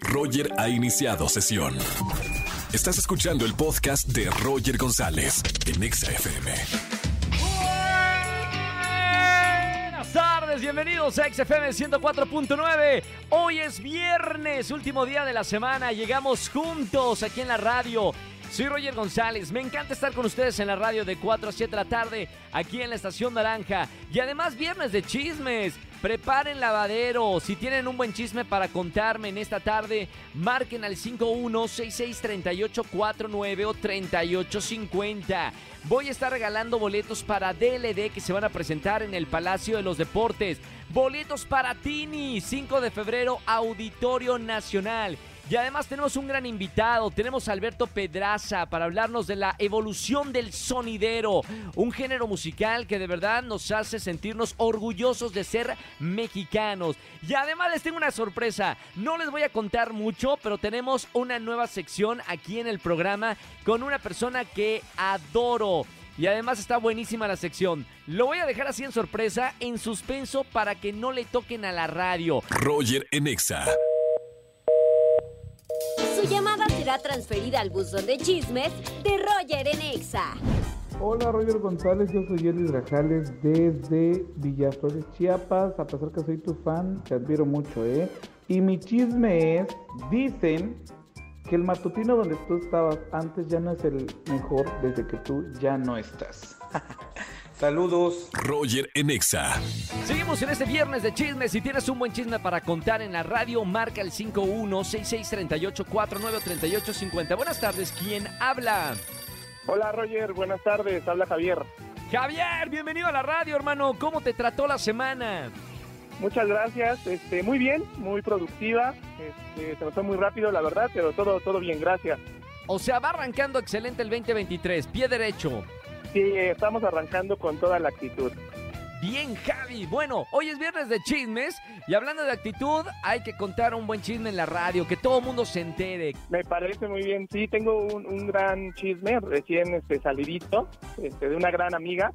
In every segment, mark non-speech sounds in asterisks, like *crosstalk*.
Roger ha iniciado sesión. Estás escuchando el podcast de Roger González en Exa FM. Buenas tardes, bienvenidos a XFM 104.9. Hoy es viernes, último día de la semana. Llegamos juntos aquí en la radio. Soy Roger González, me encanta estar con ustedes en la radio de 4 a 7 de la tarde, aquí en la Estación Naranja. Y además viernes de chismes. Preparen lavadero. Si tienen un buen chisme para contarme en esta tarde, marquen al 51663849 o 3850. Voy a estar regalando boletos para DLD que se van a presentar en el Palacio de los Deportes. Boletos para Tini, 5 de febrero, Auditorio Nacional. Y además tenemos un gran invitado, tenemos a Alberto Pedraza para hablarnos de la evolución del sonidero, un género musical que de verdad nos hace sentirnos orgullosos de ser mexicanos. Y además les tengo una sorpresa, no les voy a contar mucho, pero tenemos una nueva sección aquí en el programa con una persona que adoro. Y además está buenísima la sección. Lo voy a dejar así en sorpresa, en suspenso, para que no le toquen a la radio. Roger en Exa. Su llamada será transferida al buzón de chismes de Roger en Exa. Hola Roger González, yo soy Elis Grajales desde Villaflores, Chiapas. A pesar que soy tu fan, te admiro mucho, ¿eh? Y mi chisme es, dicen que el matutino donde tú estabas antes ya no es el mejor desde que tú ya no estás. *laughs* Saludos. Roger en Exa. Seguimos en este viernes de chismes. Si tienes un buen chisme para contar en la radio, marca el 516638493850. Buenas tardes, ¿quién habla? Hola Roger, buenas tardes, habla Javier. Javier, bienvenido a la radio, hermano. ¿Cómo te trató la semana? Muchas gracias, este, muy bien, muy productiva, este, se pasó muy rápido la verdad, pero todo, todo bien, gracias. O sea, va arrancando excelente el 2023, pie derecho. Sí, estamos arrancando con toda la actitud. Bien, Javi. Bueno, hoy es viernes de chismes y hablando de actitud, hay que contar un buen chisme en la radio, que todo el mundo se entere. Me parece muy bien, sí, tengo un, un gran chisme recién este, salidito este, de una gran amiga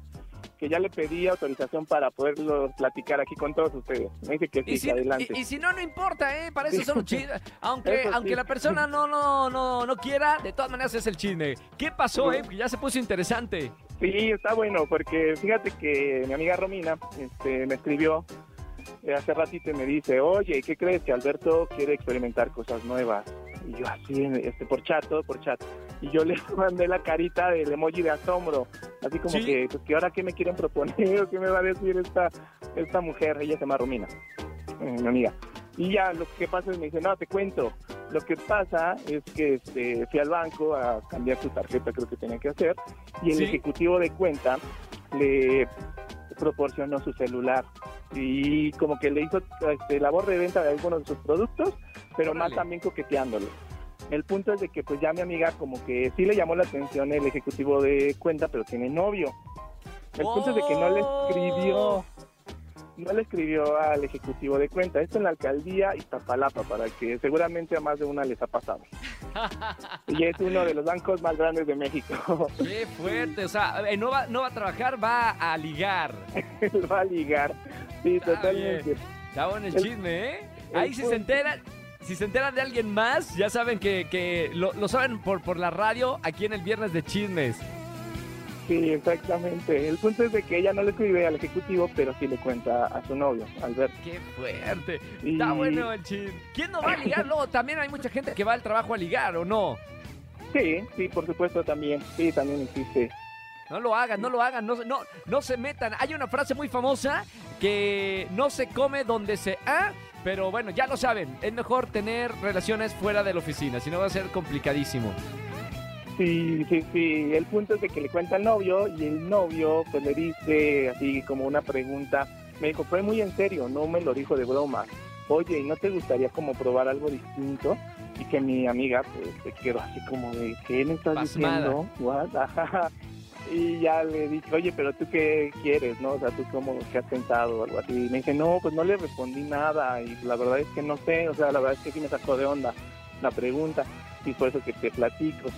que ya le pedí autorización para poderlo platicar aquí con todos ustedes. Me dice que sí, Y si, que adelante. y- y si no, no importa, ¿eh? Para eso son *laughs* chismes. Aunque, Eso sí. aunque la persona no, no, no, no quiera, de todas maneras es el chisme. ¿Qué pasó, eh? Porque ya se puso interesante. Sí, está bueno, porque fíjate que mi amiga Romina este, me escribió eh, hace ratito y me dice, oye, ¿qué crees? Que Alberto quiere experimentar cosas nuevas. Y yo así, este, por chat, todo por chat. Y yo *laughs* le mandé la carita del emoji de asombro, así como Sí. que, pues, que ahora qué me quieren proponer *laughs* qué me va a decir esta, esta mujer, ella se llama Romina, eh, mi amiga. Y ya lo que pasa es me dice, no, te cuento. Lo que pasa es que este, fui al banco a cambiar su tarjeta, creo que tenía que hacer, y el Sí. ejecutivo de cuenta le proporcionó su celular y como que le hizo este, labor de venta de algunos de sus productos, pero más también coqueteándole. El punto es de que pues ya mi amiga como que sí le llamó la atención el ejecutivo de cuenta, pero tiene novio. El punto es de que no le escribió, no le escribió al ejecutivo de cuenta. Esto en la alcaldía Iztapalapa, para que seguramente a más de una les ha pasado. *laughs* y es uno de los bancos más grandes de México. Qué fuerte. O sea, eh, no, va, no va a trabajar, va a ligar. *laughs* Va a ligar. Sí, Está totalmente. Está bueno el chisme, ¿eh? el Ahí si se enteran, si se enteran de alguien más, ya saben que, que lo, lo saben por, por la radio aquí en el viernes de chismes. Sí, exactamente. El punto es de que ella no le escribe al ejecutivo, pero sí le cuenta a su novio, Alberto. Qué fuerte. Y- Está bueno el chisme. ¿Quién no va a ligar? Luego también hay mucha gente que va al trabajo a ligar, ¿o no? Sí, sí, por supuesto también. Sí, también existe. No lo hagan, no lo hagan, no, se- no, no se metan. Hay una frase muy famosa que no se come donde se ha, pero bueno, ya lo saben. Es mejor tener relaciones fuera de la oficina, si no va a ser complicadísimo. Sí, sí, sí. El punto es de que le cuenta al novio y el novio pues le dice así como una pregunta. Me dijo, fue muy en serio, no me lo dijo de broma. Oye, ¿y no te gustaría como probar algo distinto? Y que mi amiga pues se quedó así como de, ¿qué me estás Pasmada. diciendo? What? *laughs* Ajá. Y ya le dije, oye, pero tú qué quieres, ¿no? O sea, tú cómo, qué has pensado o algo así. Y me dice, no, pues no le respondí nada y la verdad es que no sé, o sea, la verdad es que sí me sacó de onda la pregunta y por eso que te platico.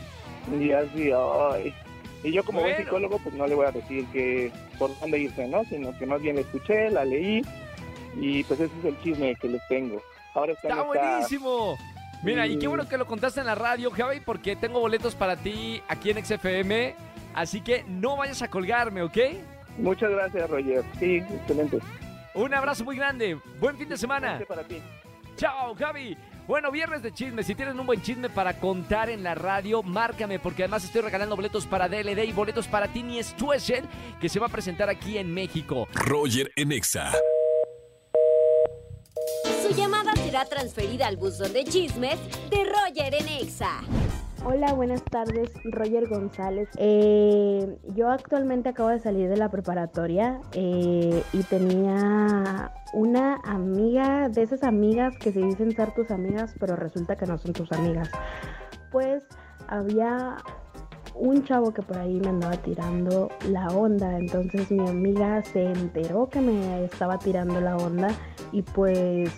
Y así, ay. Y yo como buen Bueno. psicólogo, pues no le voy a decir que por dónde irse, ¿no? Sino que más bien la escuché, la leí y pues ese es el chisme que les tengo. Ahora está, ¡Está buenísimo! Mira, y qué bueno que lo contaste en la radio, Javi, porque tengo boletos para ti aquí en XFM. Así que no vayas a colgarme, ¿ok? Muchas gracias, Roger. Sí, excelente. Un abrazo muy grande. Buen fin de semana. Para ti. Chao, Javi. Bueno, viernes de chisme. Si tienes un buen chisme para contar en la radio, márcame, porque además estoy regalando boletos para DLD y boletos para Tini Stuessel, que se va a presentar aquí en México. Roger en Exa. Su llamada será transferida al buzón de chismes de Roger en Exa. Hola, buenas tardes, Roger González. Eh, yo actualmente acabo de salir de la preparatoria eh, y tenía una amiga, de esas amigas que se dicen ser tus amigas, pero resulta que no son tus amigas. Pues había un chavo que por ahí me andaba tirando la onda, entonces mi amiga se enteró que me estaba tirando la onda y pues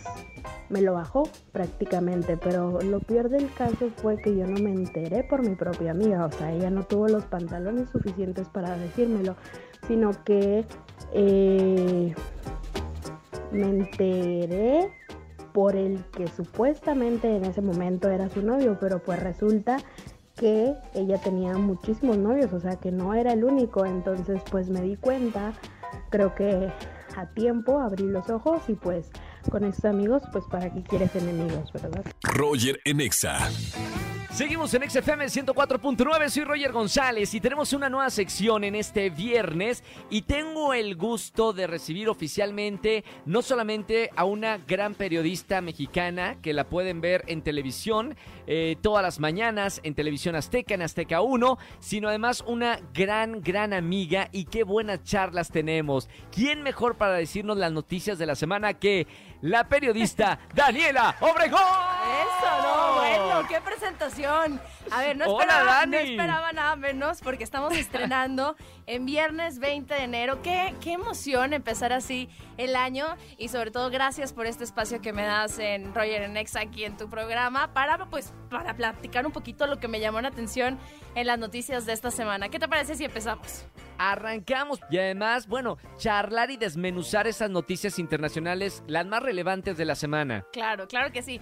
me lo bajó prácticamente, pero lo peor del caso fue que yo no me enteré por mi propia amiga, o sea, ella no tuvo los pantalones suficientes para decírmelo, sino que eh, me enteré por el que supuestamente en ese momento era su novio, pero pues resulta que ella tenía muchísimos novios, o sea que no era el único, entonces pues me di cuenta, creo que a tiempo abrí los ojos y pues con estos amigos, pues para qué quieres enemigos, ¿verdad? Roger en Exa. Seguimos en XFM 104.9, soy Roger González y tenemos una nueva sección en este viernes y tengo el gusto de recibir oficialmente no solamente a una gran periodista mexicana que la pueden ver en televisión eh, todas las mañanas, en televisión azteca, en Azteca 1, sino además una gran, gran amiga y qué buenas charlas tenemos. ¿Quién mejor para decirnos las noticias de la semana que la periodista *laughs* Daniela Obregón? Eso, no, bueno, qué presentación. A ver, no Hola, esperaba, no Dani. esperaba nada menos porque estamos estrenando en viernes 20 de enero. Qué, qué emoción empezar así el año y sobre todo gracias por este espacio que me das en Roger en Ex aquí en tu programa para pues para platicar un poquito lo que me llamó la atención en las noticias de esta semana. ¿Qué te parece si empezamos? Arrancamos y además, bueno, charlar y desmenuzar esas noticias internacionales, las más relevantes de la semana. Claro, claro que sí.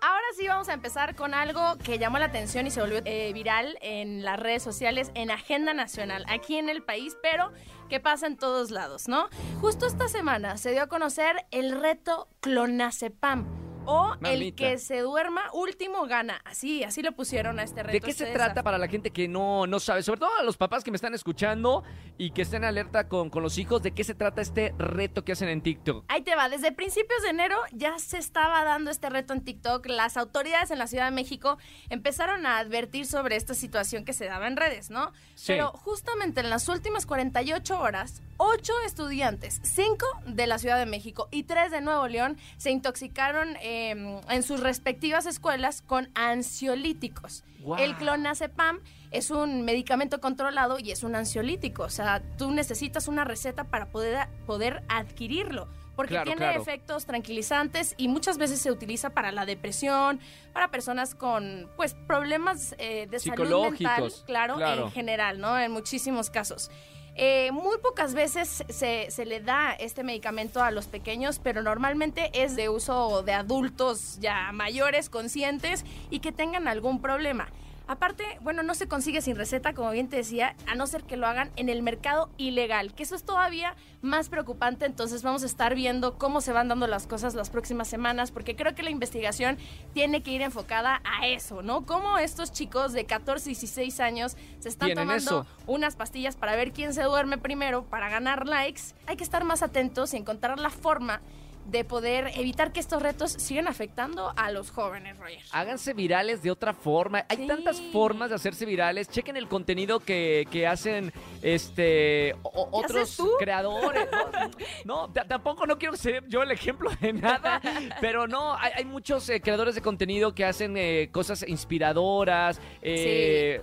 Ahora sí vamos a empezar con algo que llamó la atención y se volvió eh, viral en las redes sociales, en Agenda Nacional, aquí en el país, pero que pasa en todos lados, ¿no? Justo esta semana se dio a conocer el reto Clonazepam. O el que se duerma último gana. Así, así lo pusieron a este reto. ¿De qué se trata desafío. para la gente que no, no sabe? Sobre todo a los papás que me están escuchando y que estén alerta con, con los hijos. ¿De qué se trata este reto que hacen en TikTok? Ahí te va, desde principios de enero ya se estaba dando este reto en TikTok. Las autoridades en la Ciudad de México empezaron a advertir sobre esta situación que se daba en redes, ¿no? Sí. Pero justamente en las últimas 48 horas, 8 estudiantes, 5 de la Ciudad de México y 3 de Nuevo León, se intoxicaron eh, en sus respectivas escuelas con ansiolíticos. Guau. El clonazepam es un medicamento controlado y es un ansiolítico. O sea, tú necesitas una receta para poder, poder adquirirlo. Porque Claro, tiene claro. efectos tranquilizantes y muchas veces se utiliza para la depresión, para personas con pues problemas eh, de salud mental, claro. en general, ¿no? En muchísimos casos. Eh, muy pocas veces se, se le da este medicamento a los pequeños, pero normalmente es de uso de adultos ya mayores, conscientes y que tengan algún problema. Aparte, bueno, no se consigue sin receta, como bien te decía, a no ser que lo hagan en el mercado ilegal, que eso es todavía más preocupante. Entonces vamos a estar viendo cómo se van dando las cosas las próximas semanas, porque creo que la investigación tiene que ir enfocada a eso, ¿no? Cómo estos chicos de 14 y 16 años se están tomando eso. unas pastillas para ver quién se duerme primero, para ganar likes. Hay que estar más atentos y encontrar la forma de poder evitar que estos retos sigan afectando a los jóvenes, Roger. Háganse virales de otra forma. Hay Sí. tantas formas de hacerse virales. Chequen el contenido que, que hacen este o- o- ¿Qué otros creadores. *laughs* No, tampoco no quiero ser yo el ejemplo de nada, pero no, hay, hay muchos eh, creadores de contenido que hacen eh, cosas inspiradoras. eh,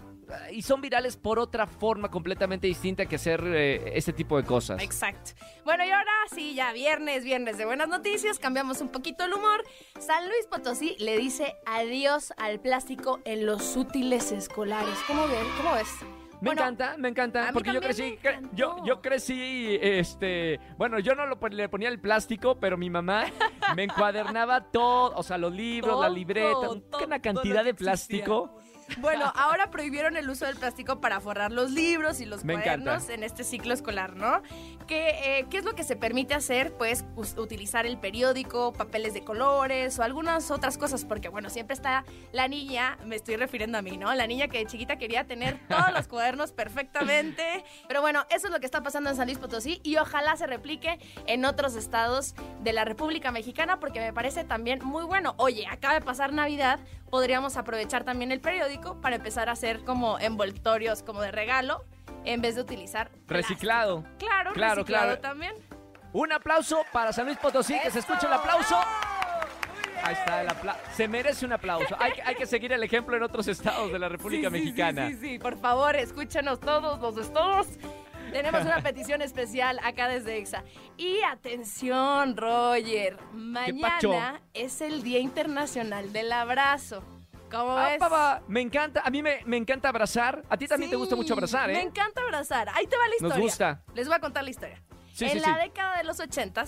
Y son virales por otra forma completamente distinta que hacer eh, este tipo de cosas. Exacto. Bueno, y ahora sí, ya viernes, viernes de buenas noticias, cambiamos un poquito el humor. San Luis Potosí le dice adiós al plástico en los útiles escolares. ¿Cómo ven? ¿Cómo ves? Me Bueno, encanta, me encanta, porque yo crecí, cre- yo, yo crecí, este, bueno, yo no lo, le ponía el plástico, pero mi mamá me encuadernaba todo, o sea, los libros, la libreta, todo una cantidad de plástico. Bueno, ahora prohibieron el uso del plástico para forrar los libros y los Me cuadernos encanta. en este ciclo escolar, ¿no? ¿Qué, eh, ¿Qué es lo que se permite hacer? Pues utilizar el periódico, papeles de colores o algunas otras cosas, porque bueno, siempre está la niña, me estoy refiriendo a mí, ¿no? La niña que de chiquita quería tener todos los cuadernos perfectamente. Pero bueno, eso es lo que está pasando en San Luis Potosí y ojalá se replique en otros estados de la República Mexicana porque me parece también muy bueno. Oye, acaba de pasar Navidad, podríamos aprovechar también el periódico para empezar a hacer como envoltorios como de regalo en vez de utilizar plástico. Reciclado. Claro, Claro, reciclado claro. también. Un aplauso para San Luis Potosí, que se escuche el aplauso. Ahí está el aplauso. Se merece un aplauso. Hay, que- hay que seguir el ejemplo en otros estados de la República Sí, sí, Mexicana. Sí, sí, sí, por favor, escúchenos todos los estados. Tenemos una *laughs* petición especial acá desde EXA. Y atención, Roger. Mañana es el Día Internacional del Abrazo. ¿Cómo Ah, ves? papá, me encanta, a mí me, me encanta abrazar. A ti también te gusta mucho abrazar, Me ¿eh? encanta abrazar. Ahí te va la Nos historia. gusta. Les voy a contar la historia. Sí, en sí, la década de los 80,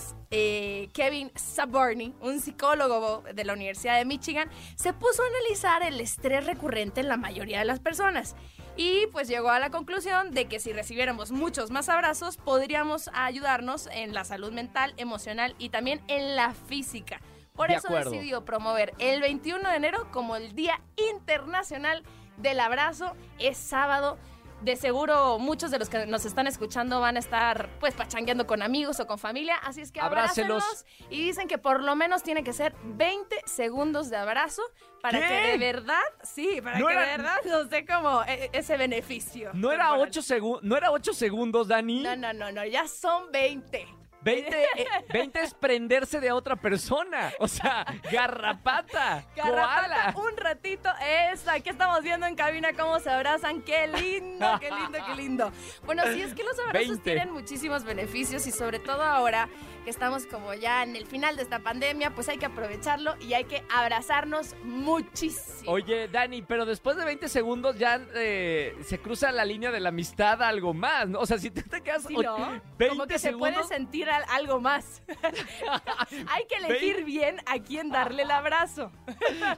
Kevin Saborny, un psicólogo de la Universidad de Michigan, se puso a analizar el estrés recurrente en la mayoría de las personas. Y pues llegó a la conclusión de que si recibiéramos muchos más abrazos, podríamos ayudarnos en la salud mental, emocional y también en la física. Por De eso acuerdo. decidió promover el 21 de enero como el Día Internacional del Abrazo. Es sábado. De seguro muchos de los que nos están escuchando van a estar pues pachangueando con amigos o con familia, así es que Abrácelos. y dicen que por lo menos tiene que ser 20 segundos de abrazo para ¿Qué? que de verdad, sí, para No que era- de verdad nos dé como e- ese beneficio. No era corporal. 8 segundos, no era ocho segundos, Dani. No, no, no, no, ya son 20. 20, eh, 20 es prenderse de otra persona. O sea, garrapata, Garrapata, koala. un ratito. Eso, aquí estamos viendo en cabina cómo se abrazan. Qué lindo, qué lindo, qué lindo. Bueno, sí, es que los abrazos 20. tienen muchísimos beneficios y sobre todo ahora que estamos como ya en el final de esta pandemia, pues hay que aprovecharlo y hay que abrazarnos muchísimo. Oye, Dani, pero después de 20 segundos ya eh, se cruza la línea de la amistad a algo más, ¿no? O sea, si tú te quedas Sí, ¿no? 20 Como que se puede segundos, sentir algo más. *laughs* hay que elegir bien a quién darle el abrazo.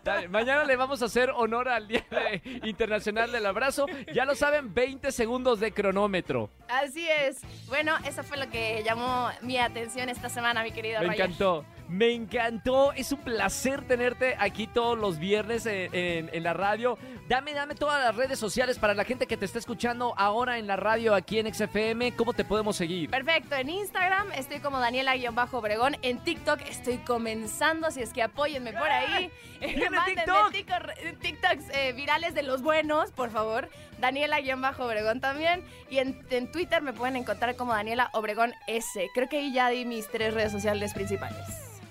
Dale, mañana le vamos a hacer honor al Día de- Internacional del Abrazo. Ya lo saben, 20 segundos de cronómetro. Así es. Bueno, eso fue lo que llamó mi atención esta semana, mi querido Me Roger. encantó. Me encantó. Es un placer tenerte aquí todos los viernes en, en- en la radio. Dame, dame todas las redes sociales para la gente que te está escuchando ahora en la radio aquí en XFM. ¿Cómo te podemos seguir? Perfecto, en Instagram estoy como Daniela-Obregón, en TikTok estoy comenzando, así es que apóyenme por ahí. *laughs* ¡Viene Mándenme TikTok! tico- TikToks eh, virales de los buenos, por favor. Daniela-Obregón también. Y en, en Twitter me pueden encontrar como Daniela Obregón S. Creo que ahí ya di mis tres redes sociales principales.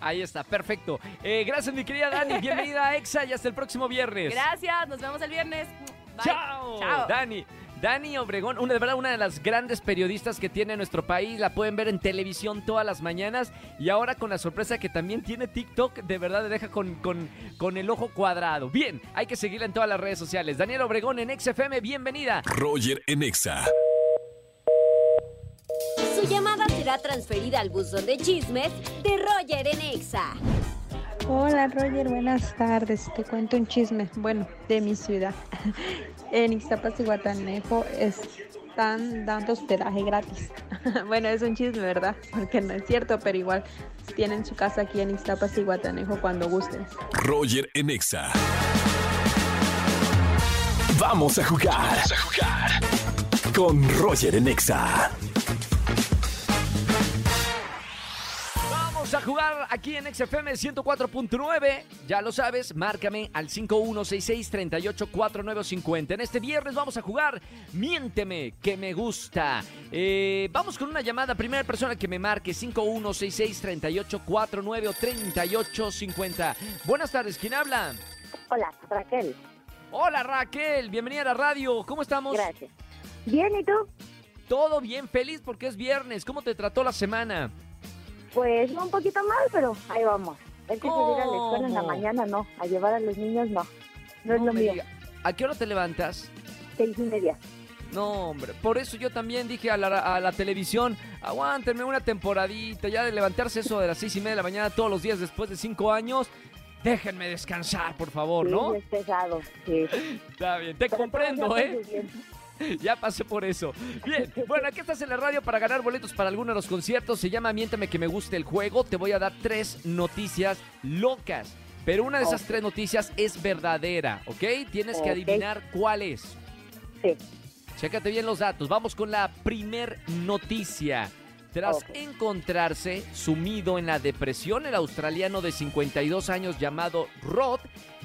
Ahí está, perfecto. Eh, gracias, mi querida Dani. Bienvenida a EXA y hasta el próximo viernes. Gracias, nos vemos el viernes. Bye. ¡Chao! Chao. Dani. Dani Obregón, una, de verdad una de las grandes periodistas que tiene nuestro país, la pueden ver en televisión todas las mañanas y ahora con la sorpresa que también tiene TikTok, de verdad le deja con, con, con el ojo cuadrado. Bien, hay que seguirla en todas las redes sociales. Daniel Obregón en XFM, bienvenida. Roger en Exa. Su llamada será transferida al buzón de chismes de Roger en Exa. Hola Roger, buenas tardes. Te cuento un chisme, bueno, de mi ciudad. *laughs* En Ixtapas y Guatanejo están dando hospedaje gratis. *laughs* Bueno, es un chisme, ¿verdad? Porque no es cierto, pero igual tienen su casa aquí en Ixtapas y Guatanejo cuando gusten. Roger en Exa. Vamos a jugar. Vamos a jugar. Con Roger en Exa. Vamos a jugar aquí en XFM 104.9. Ya lo sabes, márcame al 5166-384950. En este viernes vamos a jugar Miénteme, que me gusta. Eh, vamos con una llamada. Primera persona que me marque 5166-3849 o 3850. Buenas tardes, ¿quién habla? Hola, Raquel. Hola Raquel, bienvenida a la radio. ¿Cómo estamos? Gracias. Bien, ¿y tú? Todo bien, feliz porque es viernes. ¿Cómo te trató la semana? Pues un poquito mal, pero ahí vamos. Hay que subir a la escuela en la ¿Cómo? mañana, no. A llevar a los niños, no. No, es lo mío. diga. ¿A qué hora te levantas? Seis y media. No, hombre, por eso yo también dije a la, a la televisión, aguántenme una temporadita, ya de levantarse eso de las seis y media de la mañana todos los días después de cinco años, déjenme descansar, por favor, ¿no? Sí, es pesado, sí. *laughs* Está bien, te Pero comprendo, ¿eh? *laughs* Ya pasé por eso. Bien, bueno, aquí estás en la radio para ganar boletos para alguno de los conciertos. Se llama Miéntame que me guste el juego. Te voy a dar tres noticias locas. Pero una de esas Ok. tres noticias es verdadera, ¿ok? Tienes que Ok. adivinar cuál es. Sí. Chécate bien los datos. Vamos con la primer noticia. Tras Ok. encontrarse sumido en la depresión, el australiano de 52 años llamado Rod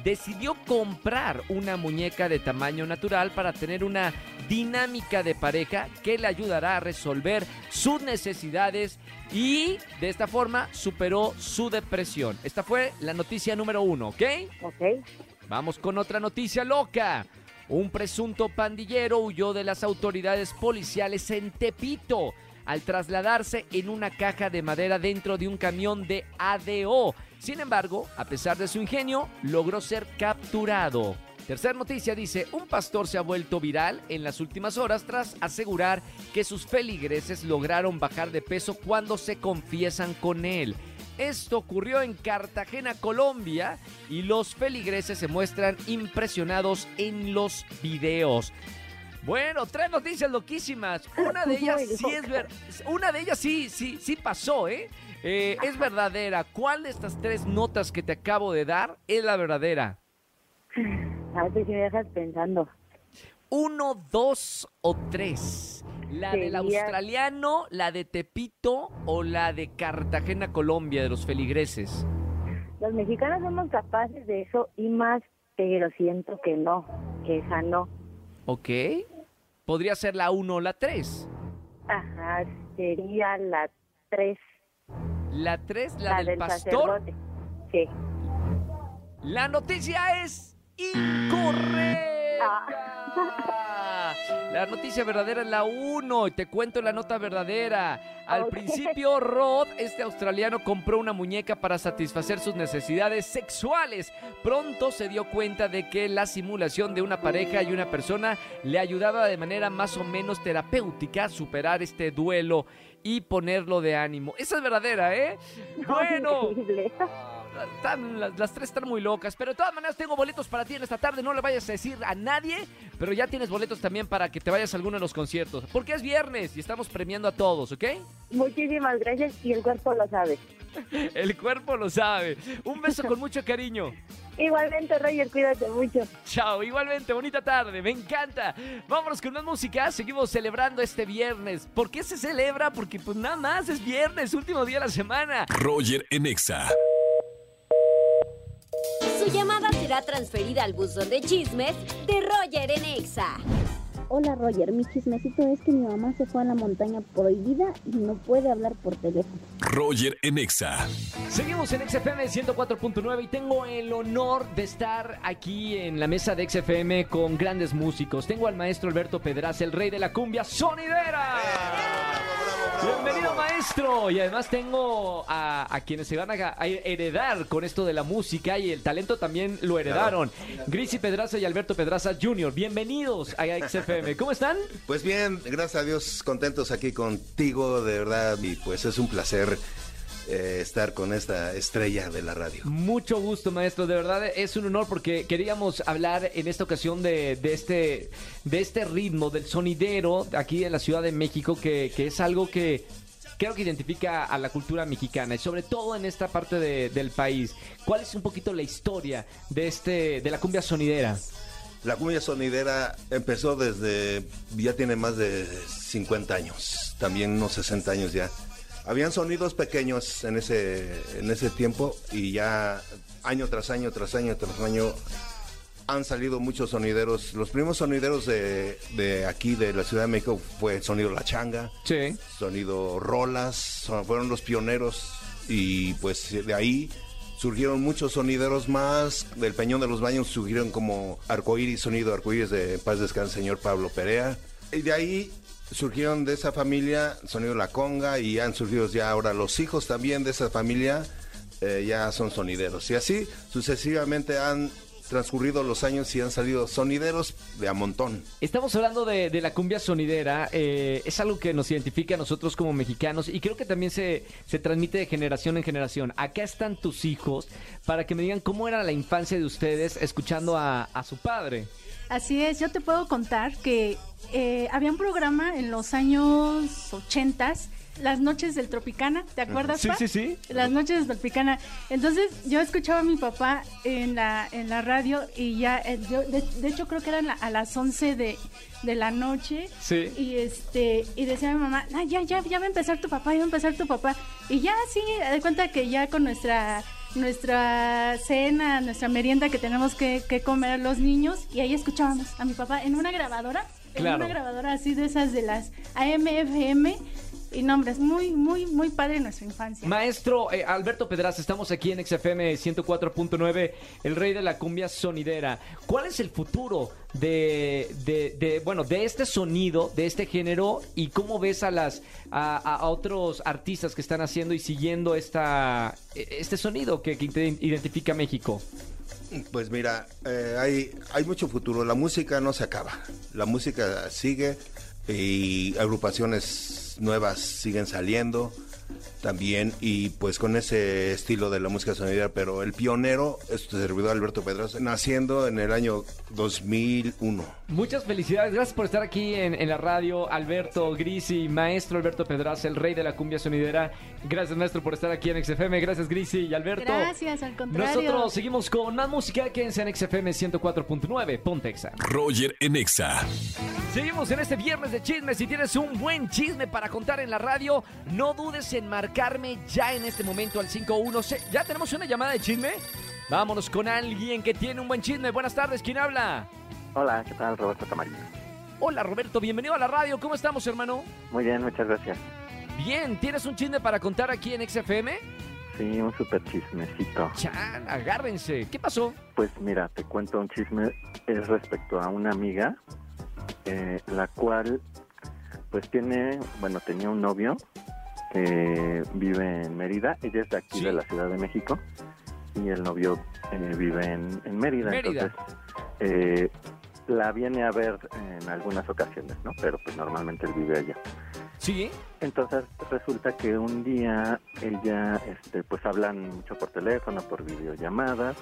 decidió comprar una muñeca de tamaño natural para tener una dinámica de pareja que le ayudará a resolver sus necesidades y de esta forma superó su depresión. Esta fue la noticia número uno, ¿ok? Ok. Vamos con otra noticia loca. Un presunto pandillero huyó de las autoridades policiales en Tepito al trasladarse en una caja de madera dentro de un camión de ADO. Sin embargo, a pesar de su ingenio, logró ser capturado. Tercer noticia dice, un pastor se ha vuelto viral en las últimas horas tras asegurar que sus feligreses lograron bajar de peso cuando se confiesan con él. Esto ocurrió en Cartagena, Colombia, y los feligreses se muestran impresionados en los videos. Bueno, tres noticias loquísimas. Una de ellas Muy sí es ver, una de ellas sí, sí, sí pasó, ¿eh? Eh, es verdadera. ¿Cuál de estas tres notas que te acabo de dar es la verdadera? A ver si me dejas pensando. Uno, dos o tres. ¿La del australiano, la de Tepito o la de Cartagena, Colombia, de los feligreses? Los mexicanos somos capaces de eso y más, pero siento que no, que esa no. ¿Ok? Podría ser la uno o la tres. Ajá, sería la tres, La tres, la, del, del pastor. sacerdote. Sí. La noticia es incorrecta. La noticia verdadera es la 1 y te cuento la nota verdadera. Al principio, Rod, este australiano, compró una muñeca para satisfacer sus necesidades sexuales. Pronto se dio cuenta de que la simulación de una pareja y una persona le ayudaba de manera más o menos terapéutica a superar este duelo y ponerlo de ánimo. Esa es verdadera, ¿eh? *laughs* Bueno. Increíble. Están- las, las tres están muy locas, pero de todas maneras tengo boletos para ti en esta tarde. No le vayas a decir a nadie, pero ya tienes boletos también para que te vayas a alguno de los conciertos. Porque es viernes y estamos premiando a todos, ¿ok? Muchísimas gracias y el cuerpo lo sabe. *laughs* El cuerpo lo sabe. Un beso con mucho cariño. Igualmente, Roger, cuídate mucho. Chao, igualmente, bonita tarde, me encanta. Vámonos con más música, seguimos celebrando este viernes. ¿Por qué se celebra? Porque pues nada más es viernes, último día de la semana. Roger en Exa. Llamada será transferida al buzón de chismes de Roger en Exa. Hola Roger, mi chismecito es que mi mamá se fue a la montaña prohibida y no puede hablar por teléfono. Roger en Exa. Seguimos en XFM 104.9 y tengo el honor de estar aquí en la mesa de XFM con grandes músicos. Tengo al maestro Alberto Pedraza, el rey de la cumbia sonidera. Bienvenido maestro. Y además tengo a, a quienes se van a, a heredar con esto de la música y el talento también lo heredaron. Grisi Pedraza y Alberto Pedraza Jr. Bienvenidos a XFM. ¿Cómo están? Pues bien, gracias a Dios, contentos aquí contigo, de verdad, y pues es un placer eh, estar con esta estrella de la radio. Mucho gusto, maestro. De verdad es un honor porque queríamos hablar en esta ocasión de, de este, de este ritmo, del sonidero aquí en la Ciudad de México, que, que es algo que creo que identifica a la cultura mexicana y sobre todo en esta parte de- del país. ¿Cuál es un poquito la historia de, este, de la cumbia sonidera? La cumbia sonidera empezó desde, ya tiene más de 50 años, también unos 60 años ya. Habían sonidos pequeños en ese, en ese tiempo y ya año tras año, tras año, tras año han salido muchos sonideros. Los primeros sonideros de, de aquí, de la Ciudad de México, fue Sonido La Changa, Sí. Sonido Rolas, fueron los pioneros y pues de ahí surgieron muchos sonideros más. Del Peñón de los Baños surgieron como Arcoíris, Sonido Arcoíris de Paz Descanse señor Pablo Perea. Y de ahí surgieron de esa familia Sonido La Conga y han surgido ya ahora los hijos también de esa familia eh, ya son sonideros. Y así sucesivamente han transcurrido los años y han salido sonideros de a montón. Estamos hablando de, de la cumbia sonidera, eh, es algo que nos identifica a nosotros como mexicanos y creo que también se, se transmite de generación en generación. Acá están tus hijos para que me digan cómo era la infancia de ustedes escuchando a, a su padre. Así es, yo te puedo contar que eh, había un programa en los años ochentas, las noches del Tropicana, ¿te acuerdas? Sí, Pa? sí, sí. Las noches del Tropicana. Entonces yo escuchaba a mi papá en la, en la radio y ya, eh, yo, de, de hecho creo que eran la- a las 11 de, de la noche. Sí. Y este y decía mi mamá, "Ah, ya, ya, ya va a empezar tu papá, ya va a empezar tu papá. Y ya sí, de cuenta que ya con nuestra nuestra cena, nuestra merienda que tenemos que, que comer los niños. Y ahí escuchábamos a mi papá en una grabadora, en una grabadora así de esas de las AM/FM y nombres muy muy muy padre nuestra infancia. Maestro eh, Alberto Pedraz, estamos aquí en XFM 104.9, el rey de la cumbia sonidera. ¿Cuál es el futuro de, de- de, bueno, de este sonido, de este género y cómo ves a las a, otros artistas que están haciendo y siguiendo esta este sonido que, que identifica a México? Pues mira, eh, hay, hay mucho futuro. La música no se acaba. La música sigue y agrupaciones nuevas siguen saliendo también y pues con ese estilo de la música sonidera, pero el pionero es tu servidor Alberto Pedrosa, naciendo en el año 2001. Muchas felicidades, gracias por estar aquí en, en la radio, Alberto Grisi, maestro Alberto Pedraza, el rey de la cumbia sonidera. Gracias, maestro, por estar aquí en XFM. Gracias, Grisi y Alberto. Gracias, al contrario. Nosotros seguimos con más música. Quédense en XFM 104.9, Pontexa. Roger en Exa. Seguimos en este viernes de chismes. Si tienes un buen chisme para contar en la radio, no dudes en marcarme ya en este momento al 516. ¿Ya tenemos una llamada de chisme? Vámonos con alguien que tiene un buen chisme. Buenas tardes, ¿quién habla? Hola, ¿qué tal? Roberto Camarillo. Hola Roberto, bienvenido a la radio. ¿Cómo estamos, hermano? Muy bien, muchas gracias. Bien, ¿tienes un chisme para contar aquí en XFM? Sí, un super chismecito. Chan, agárrense. ¿Qué pasó? Pues mira, te cuento un chisme, es respecto a una amiga, eh, la cual pues tiene, bueno, tenía un novio que vive en Mérida, ella es de aquí Sí. de la Ciudad de México y el novio eh, vive en, en Mérida, Mérida. entonces eh, la viene a ver en algunas ocasiones, ¿no? Pero pues normalmente él vive allá. Sí. Entonces resulta que un día ella, este, pues hablan mucho por teléfono, por videollamadas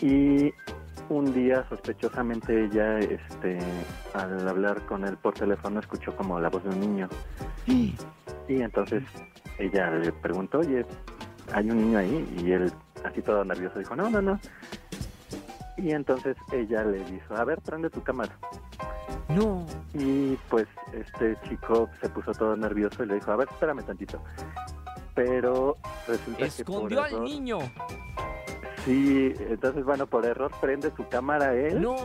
y un día sospechosamente ella, este, al hablar con él por teléfono escuchó como la voz de un niño y entonces ella le preguntó, oye, hay un niño ahí y él así todo nervioso dijo, no, no, no. Y entonces ella le dijo, a ver, prende tu cámara. No. Y pues este chico se puso todo nervioso y le dijo, a ver, espérame tantito. Pero resulta Escondió que por al error- niño. Sí, entonces bueno, por error prende su cámara él. No,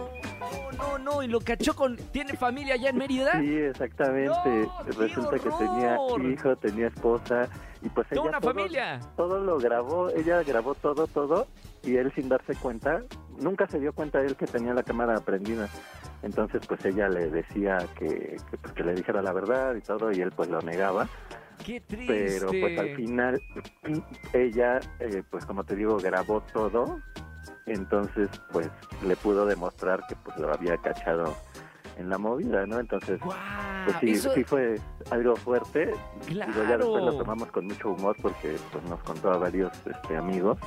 no, no, no. Y lo cachó con. ¿Tiene familia allá en Mérida? Sí, exactamente. Resulta que tenía hijo, tenía esposa y pues ella una todo, familia. todo lo grabó, ella grabó todo, todo y él sin darse cuenta, nunca se dio cuenta él que tenía la cámara prendida. Entonces pues ella le decía que, que, pues, que le dijera la verdad y todo y él pues lo negaba. Qué triste. pero pues al final *clears throat* ella eh, pues como te digo grabó todo entonces pues le pudo demostrar que pues lo había cachado en la movida no entonces pues sí, eso- sí fue algo fuerte. Digo, ya Claro. después lo tomamos con mucho humor porque pues nos contó a varios este amigos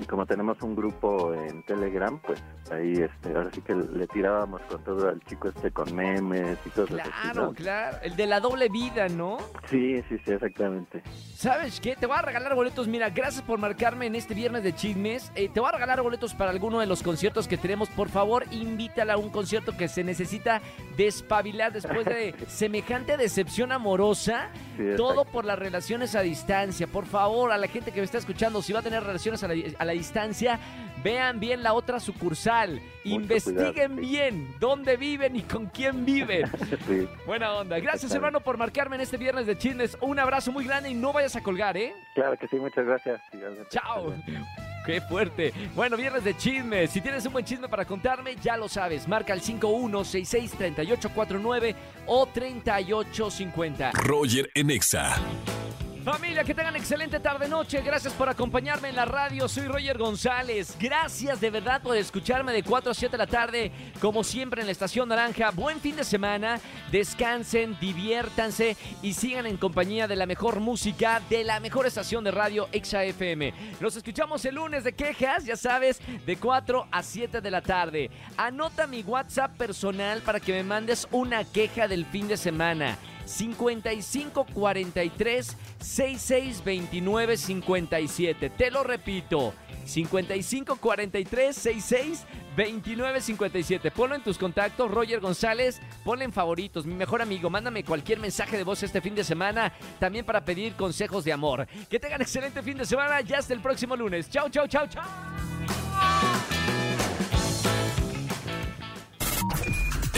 y como tenemos un grupo en Telegram pues ahí este ahora sí que le tirábamos con todo al chico este con memes y así Claro, ¿no? claro. El de la doble vida, ¿no? sí sí sí exactamente ¿Sabes qué? Te voy a regalar boletos. Mira, gracias por marcarme en este viernes de chismes. Eh, te voy a regalar boletos para alguno de los conciertos que tenemos. Por favor, invítala a un concierto que se necesita despabilar después de *laughs* semejante decepción amorosa. Sí, Todo por las relaciones a distancia. Por favor, a la gente que me está escuchando, si va a tener relaciones a la, a la distancia, vean bien la otra sucursal. Investiguen cuidado, sí. bien dónde viven y con quién viven. *laughs* sí Buena onda. Gracias, hermano, por marcarme en este viernes de chismes. Un abrazo muy grande y no vayas a colgar, ¿eh? Claro que sí, muchas gracias. Igualmente. Chao. *laughs* Qué fuerte. Bueno, viernes de chismes. Si tienes un buen chisme para contarme, ya lo sabes. Marca el 51663849 o 3850. Roger en Exa. Familia, que tengan excelente tarde-noche. Gracias por acompañarme en la radio. Soy Roger González. Gracias de verdad por escucharme de 4 a 7 de la tarde, como siempre en la Estación Naranja. Buen fin de semana. Descansen, diviértanse y sigan en compañía de la mejor música de la mejor estación de radio Exa FM. Nos escuchamos el lunes de quejas, ya sabes, de 4 a 7 de la tarde. Anota mi WhatsApp personal para que me mandes una queja del fin de semana. 55 43 66 29 57. Te lo repito. 55 43 66 29 57. Ponlo en tus contactos, Roger González. Ponle en favoritos, mi mejor amigo. Mándame cualquier mensaje de voz este fin de semana. También para pedir consejos de amor. Que tengan excelente fin de semana. Ya hasta el próximo lunes. Chao, chao, chao, chao.